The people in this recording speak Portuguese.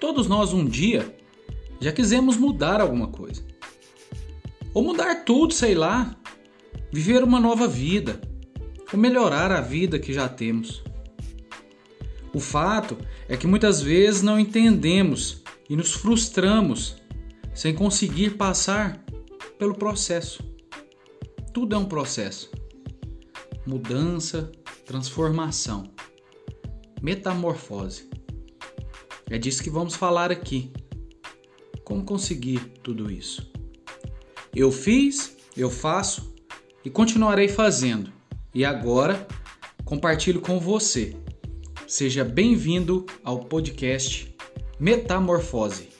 Todos nós um dia já quisemos mudar alguma coisa. Ou mudar tudo, sei lá. Viver uma nova vida. Ou melhorar a vida que já temos. O fato é que muitas vezes não entendemos e nos frustramos sem conseguir passar pelo processo. Tudo é um processo. Mudança, transformação, metamorfose. É disso que vamos falar aqui. Como conseguir tudo isso? Eu fiz, eu faço e continuarei fazendo. E agora compartilho com você. Seja bem-vindo ao podcast Metamorfose.